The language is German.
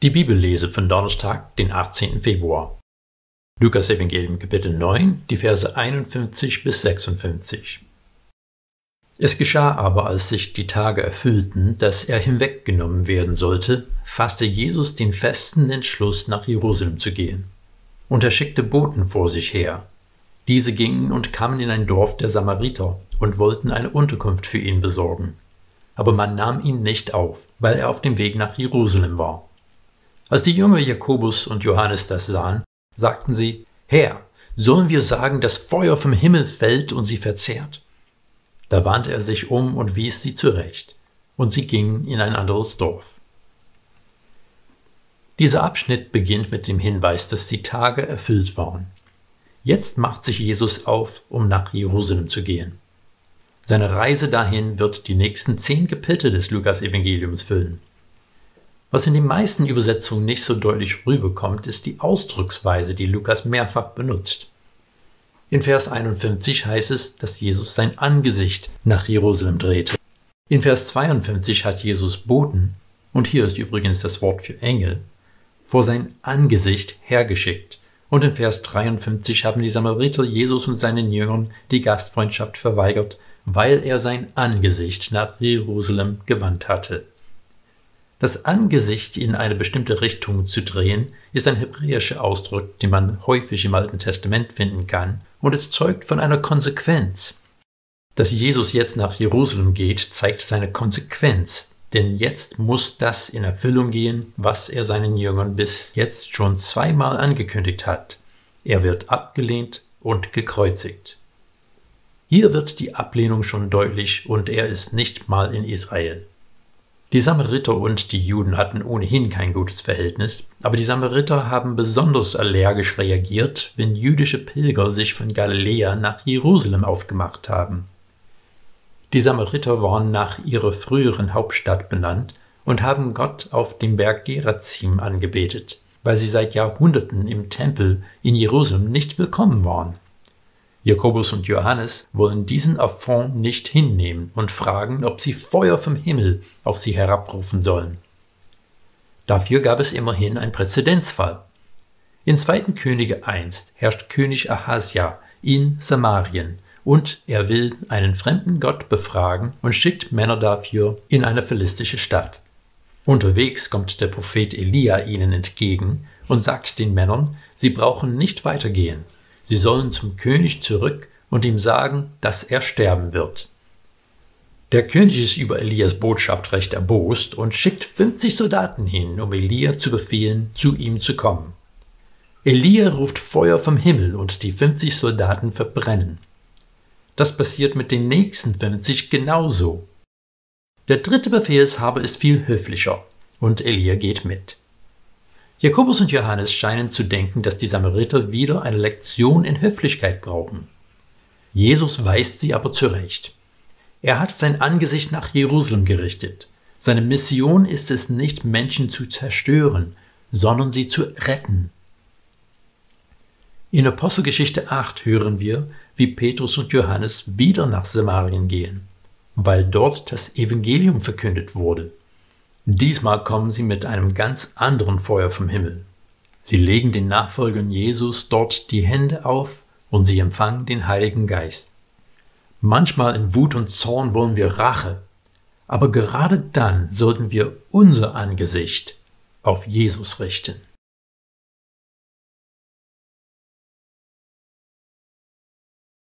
Die Bibellese von Donnerstag, den 18. Februar. Lukas Evangelium Kapitel 9, die Verse 51 bis 56. Es geschah aber, als sich die Tage erfüllten, dass er hinweggenommen werden sollte, fasste Jesus den festen Entschluss, nach Jerusalem zu gehen. Und er schickte Boten vor sich her. Diese gingen und kamen in ein Dorf der Samariter und wollten eine Unterkunft für ihn besorgen. Aber man nahm ihn nicht auf, weil er auf dem Weg nach Jerusalem war. Als die Jünger Jakobus und Johannes das sahen, sagten sie, Herr, sollen wir sagen, dass Feuer vom Himmel fällt und sie verzehrt? Da wandte er sich um und wies sie zurecht, und sie gingen in ein anderes Dorf. Dieser Abschnitt beginnt mit dem Hinweis, dass die Tage erfüllt waren. Jetzt macht sich Jesus auf, um nach Jerusalem zu gehen. Seine Reise dahin wird die nächsten zehn Kapitel des Lukas-Evangeliums füllen. Was in den meisten Übersetzungen nicht so deutlich rüberkommt, ist die Ausdrucksweise, die Lukas mehrfach benutzt. In Vers 51 heißt es, dass Jesus sein Angesicht nach Jerusalem drehte. In Vers 52 hat Jesus Boten, und hier ist übrigens das Wort für Engel, vor sein Angesicht hergeschickt. Und in Vers 53 haben die Samariter Jesus und seinen Jüngern die Gastfreundschaft verweigert, weil er sein Angesicht nach Jerusalem gewandt hatte. Das Angesicht in eine bestimmte Richtung zu drehen, ist ein hebräischer Ausdruck, den man häufig im Alten Testament finden kann, und es zeugt von einer Konsequenz. Dass Jesus jetzt nach Jerusalem geht, zeigt seine Konsequenz, denn jetzt muss das in Erfüllung gehen, was er seinen Jüngern bis jetzt schon zweimal angekündigt hat. Er wird abgelehnt und gekreuzigt. Hier wird die Ablehnung schon deutlich und er ist nicht mal in Israel. Die Samariter und die Juden hatten ohnehin kein gutes Verhältnis, aber die Samariter haben besonders allergisch reagiert, wenn jüdische Pilger sich von Galiläa nach Jerusalem aufgemacht haben. Die Samariter waren nach ihrer früheren Hauptstadt benannt und haben Gott auf dem Berg Gerazim angebetet, weil sie seit Jahrhunderten im Tempel in Jerusalem nicht willkommen waren. Jakobus und Johannes wollen diesen Affront nicht hinnehmen und fragen, ob sie Feuer vom Himmel auf sie herabrufen sollen. Dafür gab es immerhin einen Präzedenzfall. In 2. Könige einst herrscht König Ahasja in Samarien und er will einen fremden Gott befragen und schickt Männer dafür in eine philistische Stadt. Unterwegs kommt der Prophet Elia ihnen entgegen und sagt den Männern, sie brauchen nicht weitergehen, Sie sollen zum König zurück und ihm sagen, dass er sterben wird. Der König ist über Elias Botschaft recht erbost und schickt 50 Soldaten hin, um Elia zu befehlen, zu ihm zu kommen. Elia ruft Feuer vom Himmel und die 50 Soldaten verbrennen. Das passiert mit den nächsten 50 genauso. Der dritte Befehlshaber ist viel höflicher und Elia geht mit. Jakobus und Johannes scheinen zu denken, dass die Samariter wieder eine Lektion in Höflichkeit brauchen. Jesus weist sie aber zurecht. Er hat sein Angesicht nach Jerusalem gerichtet. Seine Mission ist es nicht, Menschen zu zerstören, sondern sie zu retten. In Apostelgeschichte 8 hören wir, wie Petrus und Johannes wieder nach Samarien gehen, weil dort das Evangelium verkündet wurde. Diesmal kommen sie mit einem ganz anderen Feuer vom Himmel. Sie legen den Nachfolgern Jesus dort die Hände auf und sie empfangen den Heiligen Geist. Manchmal in Wut und Zorn wollen wir Rache, aber gerade dann sollten wir unser Angesicht auf Jesus richten.